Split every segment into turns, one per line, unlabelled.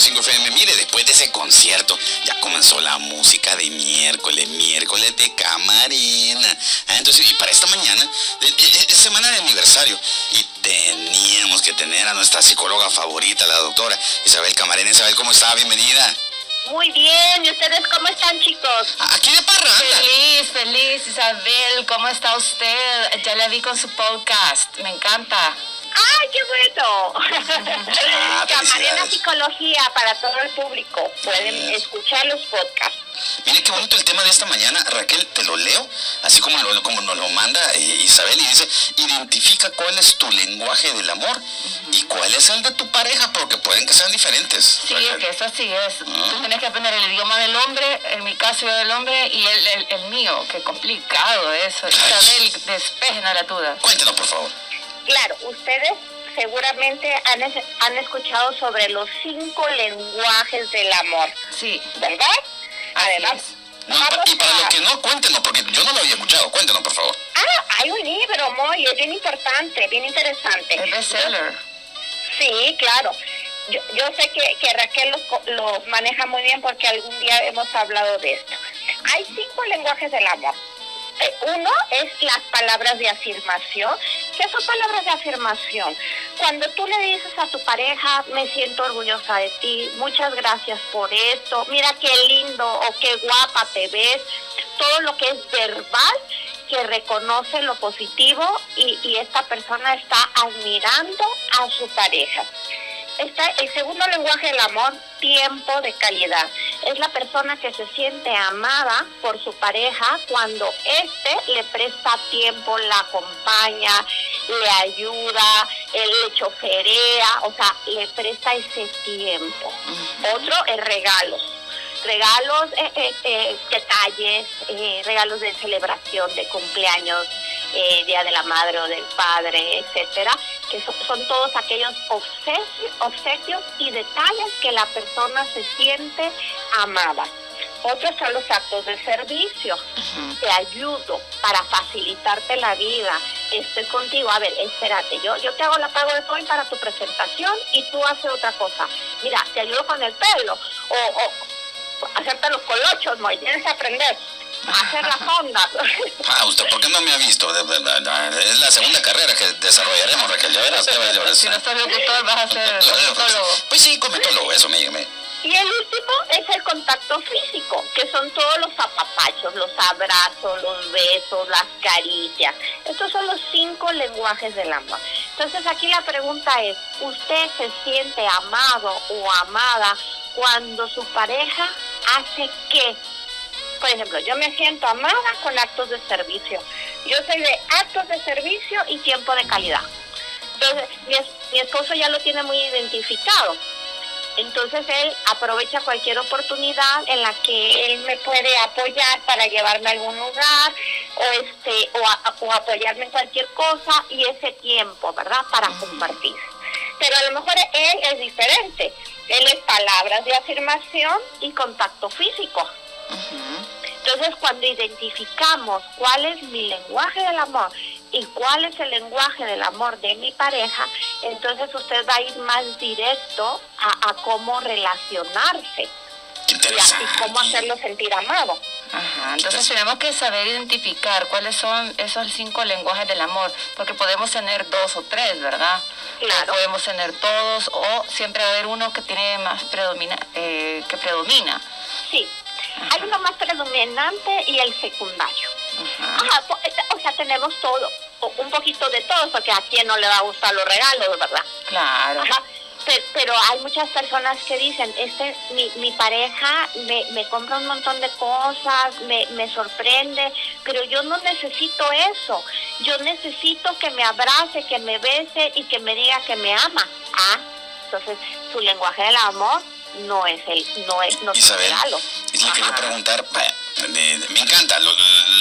100.5 FM. Mire, después de ese concierto ya comenzó la música de miércoles, miércoles de camarena. Ah, Entonces, y para esta mañana, es semana de aniversario, y teníamos que tener a nuestra psicóloga favorita, la doctora Isabel Camarena. Isabel, ¿cómo está? Bienvenida.
Muy bien, ¿y ustedes cómo están, chicos?
Aquí de parranda.
Feliz, feliz, Isabel, ¿cómo está usted? Ya la vi con su podcast, me encanta.
¡Ay, qué bueno!
Ah,
Camarena
felicidades.
Psicología para todo el público. Pueden escuchar los podcasts.
Mire qué bonito el tema de esta mañana, Raquel, te lo leo, así como, lo- como nos lo manda eh, Isabel y dice, identifica cuál es tu lenguaje del amor y cuál es el de tu pareja, porque pueden que sean diferentes.
Sí, es que eso así es. Tú tienes que aprender el idioma del hombre, en mi caso yo del hombre, y el, el, el mío, qué complicado eso. Isabel, despejen la duda.
Cuéntanos, por favor.
Claro, ustedes seguramente han, es- han escuchado sobre los cinco lenguajes del amor,
Sí,
¿verdad? Además.
No, y para los que no, cuéntenos, porque yo no lo había escuchado, cuéntenos, por favor.
Ah, hay un libro, muy, es bien importante, bien interesante.
el bestseller.
Sí, claro. Yo, yo sé que, que Raquel los, co- los maneja muy bien porque algún día hemos hablado de esto. Hay cinco lenguajes del amor. Eh, Uno es las palabras de afirmación. ¿Qué son palabras de afirmación? Cuando tú le dices a tu pareja, me siento orgullosa de ti, muchas gracias por esto, mira qué lindo o qué guapa te ves, todo lo que es verbal que reconoce lo positivo y, y esta persona está admirando a su pareja. Está el segundo lenguaje del amor, tiempo de calidad. Es la persona que se siente amada por su pareja cuando éste le presta tiempo, la acompaña, le ayuda, él le choferea, o sea, le presta ese tiempo. Otro es regalos. Regalos, eh, eh, eh, detalles, eh, regalos de celebración de cumpleaños, eh, Día de la Madre o del Padre, etcétera, que son, son todos aquellos obsequios, obsequios y detalles que la persona se siente amada. Otros son los actos de servicio. Te ayudo para facilitarte la vida. Estoy contigo. A ver, espérate. Yo, yo te hago la pago de hoy para tu presentación y tú haces otra cosa. Mira, te ayudo con el pelo. O, o hacerte los colochos, ¿no? Y tienes que aprender hacer las ondas.
Ah, ¿usted por qué no me ha visto? Es la segunda carrera que desarrollaremos, Raquel, ya verás. ya verás, ya verás.
Si no sos locutor, vas a ser locutólogo.
Pues sí, cometólogo, eso, me, me.
Y el último es el contacto físico, que son todos los apapachos, los abrazos, los besos, las caricias. Estos son los cinco lenguajes del amor. Entonces aquí la pregunta es, ¿usted se siente amado o amada cuando su pareja hace qué? Por ejemplo, yo me siento amada con actos de servicio. Yo soy de actos de servicio y tiempo de calidad. Entonces, mi, es- mi esposo ya lo tiene muy identificado. Entonces él aprovecha cualquier oportunidad en la que él me puede apoyar para llevarme a algún lugar o este o, a- o apoyarme en cualquier cosa y ese tiempo, ¿verdad? Para compartir. Pero a lo mejor él es diferente. Él es palabras de afirmación y contacto físico. Entonces, cuando identificamos cuál es mi lenguaje del amor y cuál es el lenguaje del amor de mi pareja, entonces usted va a ir más directo a, a cómo relacionarse y, a-
interesante.
y cómo hacerlo sentir amado.
Ajá, entonces tenemos que saber identificar cuáles son esos cinco lenguajes del amor, porque podemos tener dos o tres, ¿verdad?
Claro.
O podemos tener todos, o siempre va a haber uno que tiene más predomina, eh, que predomina.
Sí, hay uno más predominante y el secundario.
Ajá.
Ajá, po- o sea, tenemos todo, o un poquito de todo, porque a quien no le va a gustar los regalos, ¿verdad?
Claro.
Ajá, pe- pero hay muchas personas que dicen, este, mi, mi pareja me, me compra un montón de cosas, me, me sorprende, pero yo no necesito eso. Yo necesito que me abrace, que me bese y que me diga que me ama. Ah, entonces su lenguaje del amor no es el, no es, no es
Isabel,
regalo.
Y le quería preguntar, vaya, de- de- me encanta lo-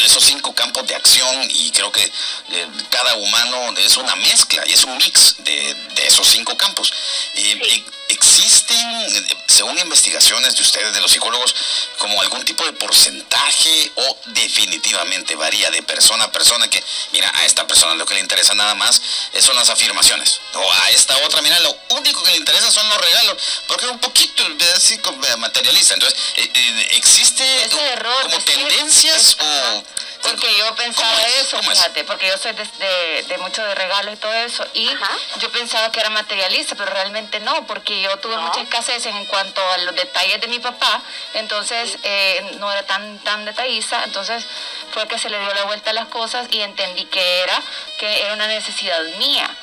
esos cinco campos de acción y creo que eh, cada humano es una mezcla y es un mix de, de esos cinco campos.
Sí.
eh, ¿existen, según investigaciones de ustedes, de los psicólogos, como algún tipo de porcentaje o definitivamente varía de persona a persona que, mira, a esta persona lo que le interesa nada más son las afirmaciones, o a esta otra, mira, lo único que le interesa son los regalos, porque es un poquito así como materialista. Entonces, eh, eh, ¿existe como tendencias o...?
Porque yo pensaba eso, fíjate, porque yo soy de, de, de mucho de regalos y todo eso, y
Ajá.
yo pensaba que era materialista, pero realmente no, porque yo tuve
No.
mucha escasez en cuanto a los detalles de mi papá, entonces eh, no era tan, tan detallista, entonces fue que se le dio la vuelta a las cosas y entendí que era, que era una necesidad mía,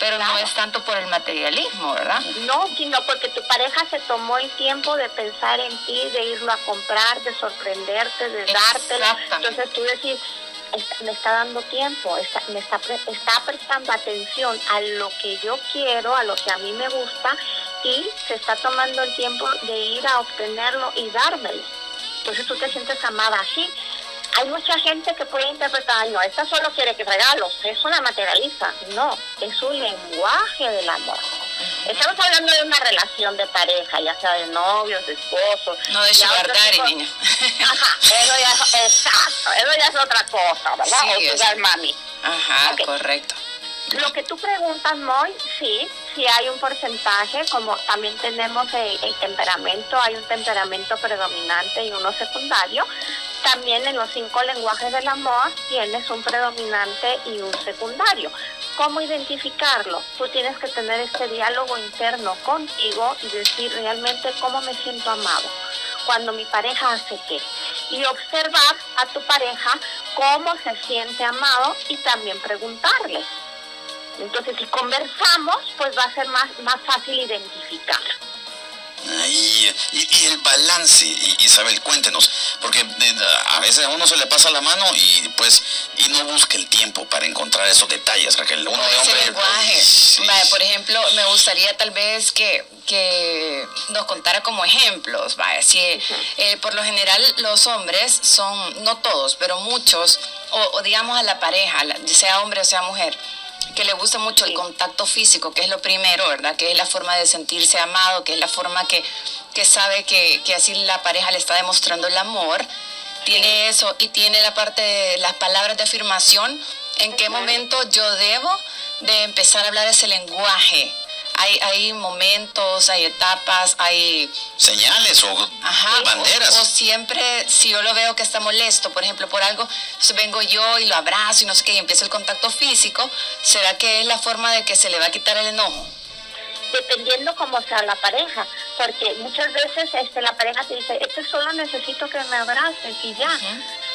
pero no es tanto por el materialismo, ¿verdad?
No, sino porque tu pareja se tomó el tiempo de pensar en ti, de irlo a comprar, de sorprenderte, de dártelo. Entonces tú decís, "Está- me está dando tiempo, está, me está, pre- está prestando atención a lo que yo quiero, a lo que a mí me gusta y se está tomando el tiempo de ir a obtenerlo y dármelo. Entonces tú te sientes amada así. Hay mucha gente que puede interpretar, "Ay, no, esta solo quiere que regalos, es una materialista. No, es un lenguaje del amor. Estamos hablando de una relación de pareja, ya sea de novios, de esposos.
No de sugar daddy, niña.
Ajá, eso ya es, exacto, eso ya es otra cosa, ¿verdad?
Sí,
o sugar mami.
Ajá, correcto.
Lo que tú preguntas, Moy, sí, sí hay un porcentaje, como también tenemos el, el temperamento, hay un temperamento predominante y uno secundario. También en los cinco lenguajes del amor tienes un predominante y un secundario. ¿Cómo identificarlo? Tú tienes que tener este diálogo interno contigo y decir realmente cómo me siento amado cuando mi pareja hace qué. Y observar a tu pareja cómo se siente amado y también preguntarle. Entonces, si conversamos, pues va a ser más, más fácil identificar.
Y, y el balance, Isabel, cuéntenos, porque eh, a veces a uno se le pasa la mano y pues y no busca el tiempo para encontrar esos detalles, Raquel. Uno de
ese
hombre.
lenguaje.
Sí.
Por ejemplo, me gustaría tal vez que, que nos contara como ejemplos. Vaya, si eh, por lo general los hombres son, no todos, pero muchos, o, o digamos a la pareja, sea hombre o sea mujer, que le gusta mucho el contacto físico, que es lo primero, ¿verdad? Que es la forma de sentirse amado, que es la forma que, que sabe que, que así la pareja le está demostrando el amor. Tiene eso y tiene la parte de las palabras de afirmación. ¿En qué momento yo debo de empezar a hablar ese lenguaje? Hay, hay momentos, hay etapas, hay
Señales o
Ajá,
banderas.
O, o siempre, si yo lo veo que está molesto, por ejemplo, por algo, entonces vengo yo y lo abrazo y no sé qué, y empieza el contacto físico, ¿será que es la forma de que se le va a quitar el enojo?
Dependiendo cómo sea la pareja, porque muchas veces este, la pareja te dice, este solo necesito que me abraces y ya.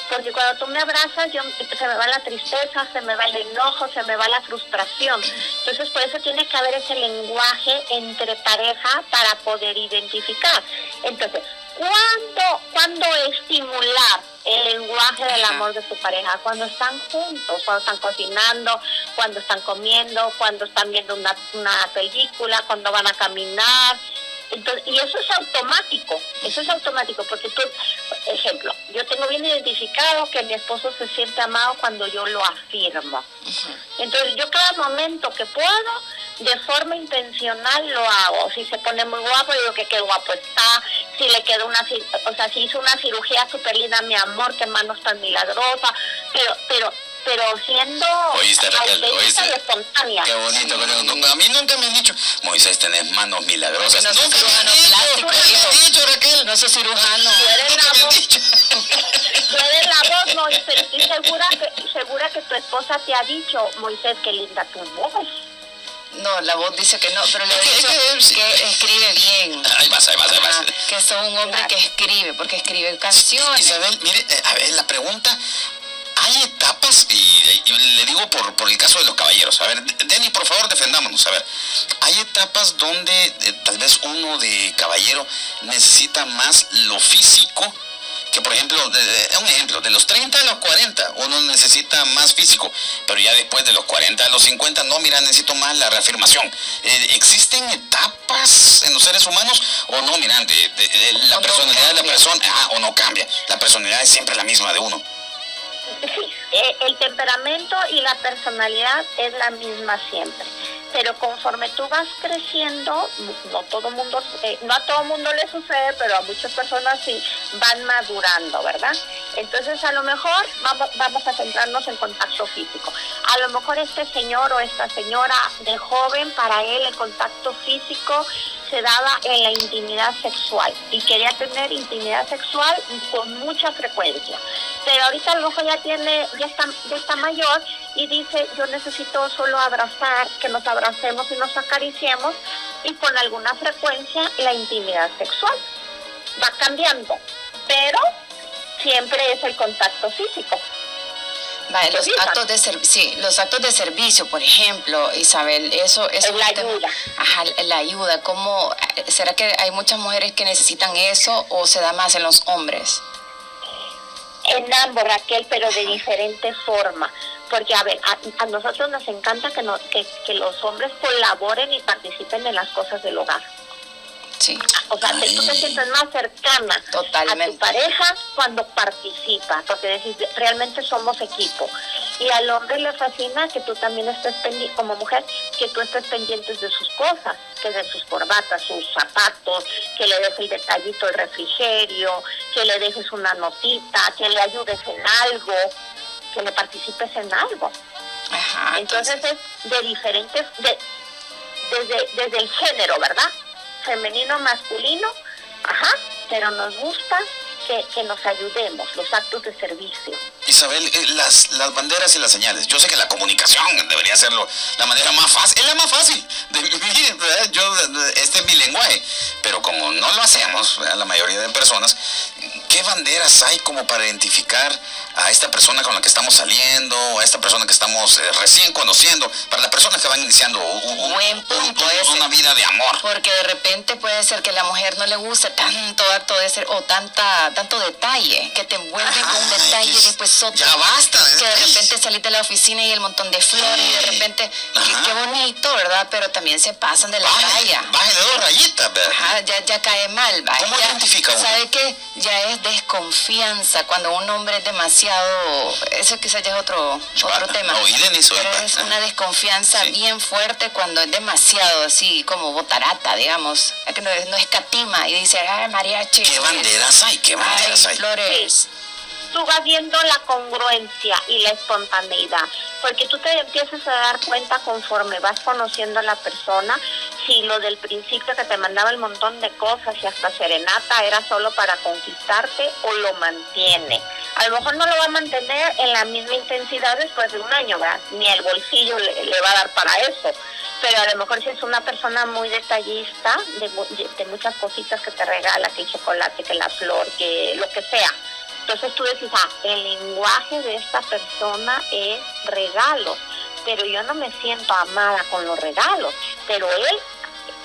Porque cuando tú me abrazas, yo, se me va la tristeza, se me va el enojo, se me va la frustración. Entonces, por eso tiene que haber ese lenguaje entre pareja para poder identificar. Entonces, ¿cuándo, ¿cuándo estimular el lenguaje del amor de tu pareja? Cuando están juntos, cuando están cocinando, cuando están comiendo, cuando están viendo una, una película, cuando van a caminar. Entonces, y eso es automático, eso es automático, porque tú, ejemplo, yo tengo bien identificado que mi esposo se siente amado cuando yo lo afirmo. Entonces, yo cada momento que puedo, de forma intencional lo hago. Si se pone muy guapo, digo que qué guapo está. Si le quedó una, o sea, si hizo una cirugía súper linda, mi amor, qué manos tan milagrosas. Pero, pero, pero siendo
Oíste, Raquel, oíste.
y espontánea.
Qué bonito. A mí nunca me han dicho, Moisés, tenés manos milagrosas.
No sos
nunca me han
cirujano
dicho,
plástico,
nunca me han dicho, Raquel.
No soy cirujano.
Tú eres la voz, tú eres la voz, Moisés. Estoy segura que, segura que tu esposa te ha dicho, Moisés, qué linda tu voz.
No, la voz dice que no, pero le he
Es que- que-
escribe bien.
Ahí vas, ahí vas, ahí vas.
Ah, que soy un hombre que escribe, porque escribe canciones.
Isabel, mire, eh, a ver, la pregunta, hay etapas, y, y le digo por, por el caso de los caballeros, a ver, Denny, por favor, defendámonos, a ver, hay etapas donde eh, tal vez uno de caballero necesita más lo físico, que por ejemplo, de- de- un ejemplo, de los 30 a los 40 uno necesita más físico, pero ya después de los 40 a los 50, no, mira, necesito más la reafirmación. Eh, ¿Existen etapas en los seres humanos o no? Mira, de- la
O no
personalidad de la persona, ah, o no cambia, la personalidad es siempre la misma de uno.
Sí, eh, el temperamento y la personalidad es la misma siempre. pero conforme tú vas creciendo, no todo mundo, eh, no a todo mundo le sucede, pero a muchas personas sí van madurando, ¿verdad? Entonces a lo mejor vamos, vamos a centrarnos en contacto físico. A lo mejor este señor o esta señora de joven, para él el contacto físico se daba en la intimidad sexual y quería tener intimidad sexual con mucha frecuencia. Pero ahorita a lo mejor ya tiene, ya está, ya está mayor y dice, yo necesito solo abrazar, que nos abracemos y nos acariciemos y con alguna frecuencia la intimidad sexual. Va cambiando, pero siempre es el contacto físico.
Vale, los actos de sí, los actos de servicio, por ejemplo, Isabel, eso es
la ayuda.
Ajá, la ayuda. ¿Cómo será que hay muchas mujeres que necesitan eso o se da más en los hombres?
En ambos, Raquel, pero de diferente forma. Porque, a ver, a, nosotros nos encanta que, que, que los hombres colaboren y participen en las cosas del hogar.
Sí.
O sea, tú te sientes más cercana a tu pareja cuando participa, porque decís, realmente somos equipo. Y al hombre le fascina que tú también estés pendiente, como mujer, que tú estés pendientes de sus cosas, que de sus corbatas, sus zapatos, que le dejes el detallito el refrigerio, que le dejes una notita, que le ayudes en algo, que le participes en algo.
Ajá,
entonces, es de diferentes, de, desde, desde el género, ¿verdad? Femenino, masculino, ajá, pero nos gusta que, que, nos ayudemos, los actos de servicio.
Isabel, eh, las, las banderas y las señales. Yo sé que la comunicación debería ser la manera más fácil, es la más fácil de Yo, este es mi lenguaje, pero como no lo hacemos, la mayoría de personas, ¿qué banderas hay como para identificar a esta persona con la que estamos saliendo, a esta persona que estamos eh, recién conociendo, para las personas que van iniciando una vida de amor?
Porque de repente puede ser que a la mujer no le guste tanto acto de ser o tanta tanto detalle, que te envuelven con y después otro.
Ya basta.
Que de repente salís de la oficina y el montón de flores y de repente, qué, bonito, ¿verdad? Pero también se pasan de la raya.
Bájale dos rayitas, ¿verdad?
Ajá, ya, ya cae mal, ¿va?
¿Cómo identifica uno?
¿Sabe qué? Ya es desconfianza cuando un hombre es demasiado, eso quizás ya es otro, otro tema. pero es una desconfianza bien fuerte cuando es demasiado así como botarata, digamos, que no, no escatima y dice, ay, mariachi.
¿Qué banderas hay? ¿Qué banderas
hay? Flores
tú vas viendo la congruencia y la espontaneidad, porque tú te empiezas a dar cuenta conforme vas conociendo a la persona, si lo del principio que te mandaba el montón de cosas y hasta serenata era solo para conquistarte o lo mantiene. A lo mejor no lo va a mantener en la misma intensidad después de un año, ¿verdad? Ni el bolsillo le, va a dar para eso pero a lo mejor si es una persona muy detallista de, de, muchas cositas que te regala, que el chocolate, que la flor, que lo que sea, entonces tú decís, ah, el lenguaje de esta persona es regalos, pero yo no me siento amada con los regalos, pero él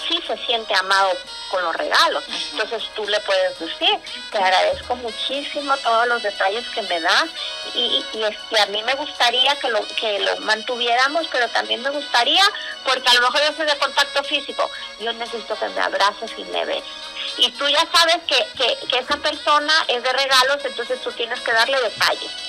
sí se siente amado con los regalos. Entonces tú le puedes decir, te agradezco muchísimo todos los detalles que me das y, y, a mí me gustaría que lo, que lo mantuviéramos, pero también me gustaría, porque a lo mejor yo soy de contacto físico, yo necesito que me abraces y me beses y tú ya sabes que, que, que esa persona es de regalos, entonces tú tienes que darle detalles.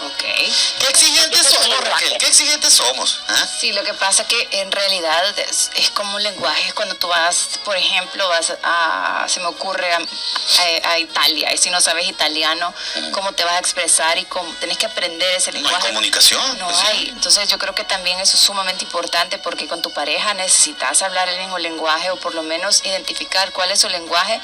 Ok.
¿Qué exigentes somos, Raquel? ¿Qué exigentes somos? ¿Ah?
Sí, lo que pasa que en realidad es, como un lenguaje. Cuando tú vas, por ejemplo, vas a, se me ocurre, a, Italia, y si no sabes italiano, ¿cómo te vas a expresar y cómo tenés que aprender ese lenguaje?
No hay comunicación.
No pues hay. Entonces yo creo que también eso es sumamente importante porque con tu pareja necesitas hablar el mismo lenguaje o por lo menos identificar cuál es su lenguaje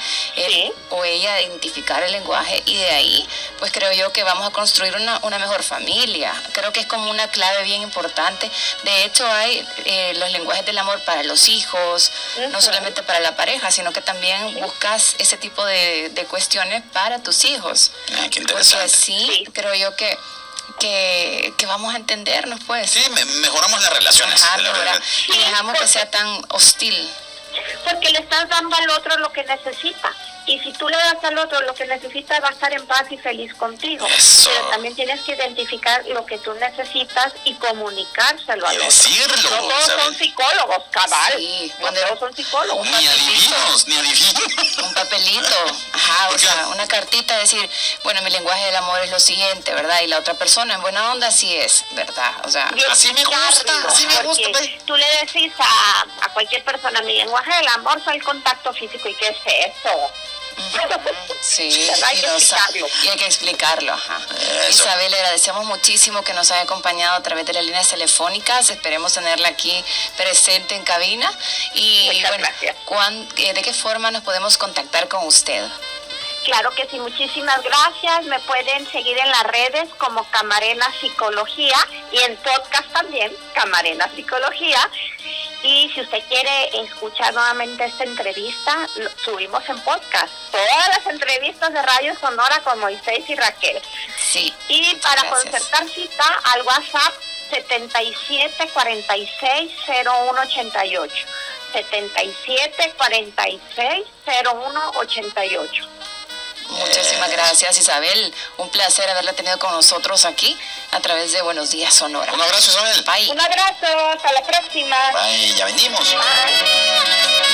o ella identificar el lenguaje y de ahí, pues creo yo que vamos a construir una, una mejor familia. Creo que es como una clave bien importante. De hecho, hay eh, los lenguajes del amor para los hijos, no solamente para la pareja, sino que también buscas ese tipo de, cuestiones para tus hijos.
Ah, qué interesante.
sí, creo yo que que, vamos a entendernos, pues.
Sí, mejoramos las relaciones.
y dejamos que sea tan hostil.
Porque le estás dando al otro lo que necesita Y si tú le das al otro lo que necesita, va a estar en paz y feliz contigo.
Eso.
Pero también tienes que identificar lo que tú necesitas y comunicárselo al
Y
otro.
decirlo,
No todos
¿sabes?
son psicólogos, cabal.
Sí,
no todos son psicólogos.
Ni adivinos, ni adivinos.
Un papelito, ajá, o sea, una cartita, decir, bueno, mi lenguaje del amor es lo siguiente, ¿verdad? Y la otra persona en buena onda sí es, ¿verdad? O sea,
Así me gusta, así me gusta, ve.
Tú le decís a, a cualquier persona, mi lenguaje del amor fue el contacto físico. ¿Y qué es eso?
Sí.
Hay
y,
que explicarlo.
y hay que explicarlo. Ajá. Isabel, le agradecemos muchísimo que nos haya acompañado a través de las líneas telefónicas. Esperemos tenerla aquí presente en cabina. Y
Muchas
bueno,
gracias.
¿cuán- eh, ¿de qué forma nos podemos contactar con usted?
Claro que sí, muchísimas gracias. Me pueden seguir en las redes como Camarena Psicología y en podcast también, Camarena Psicología. Y si usted quiere escuchar nuevamente esta entrevista, lo subimos en podcast. Todas las entrevistas de Radio Sonora con Moisés y Raquel.
Sí.
Y para
gracias.
concertar cita al WhatsApp 77460188. 77460188.
Muchísimas gracias, Isabel. Un placer haberla tenido con nosotros aquí a través de Buenos Días Sonora.
Un abrazo, Isabel.
Bye.
Un abrazo, hasta la próxima.
Bye, ya venimos.
Bye.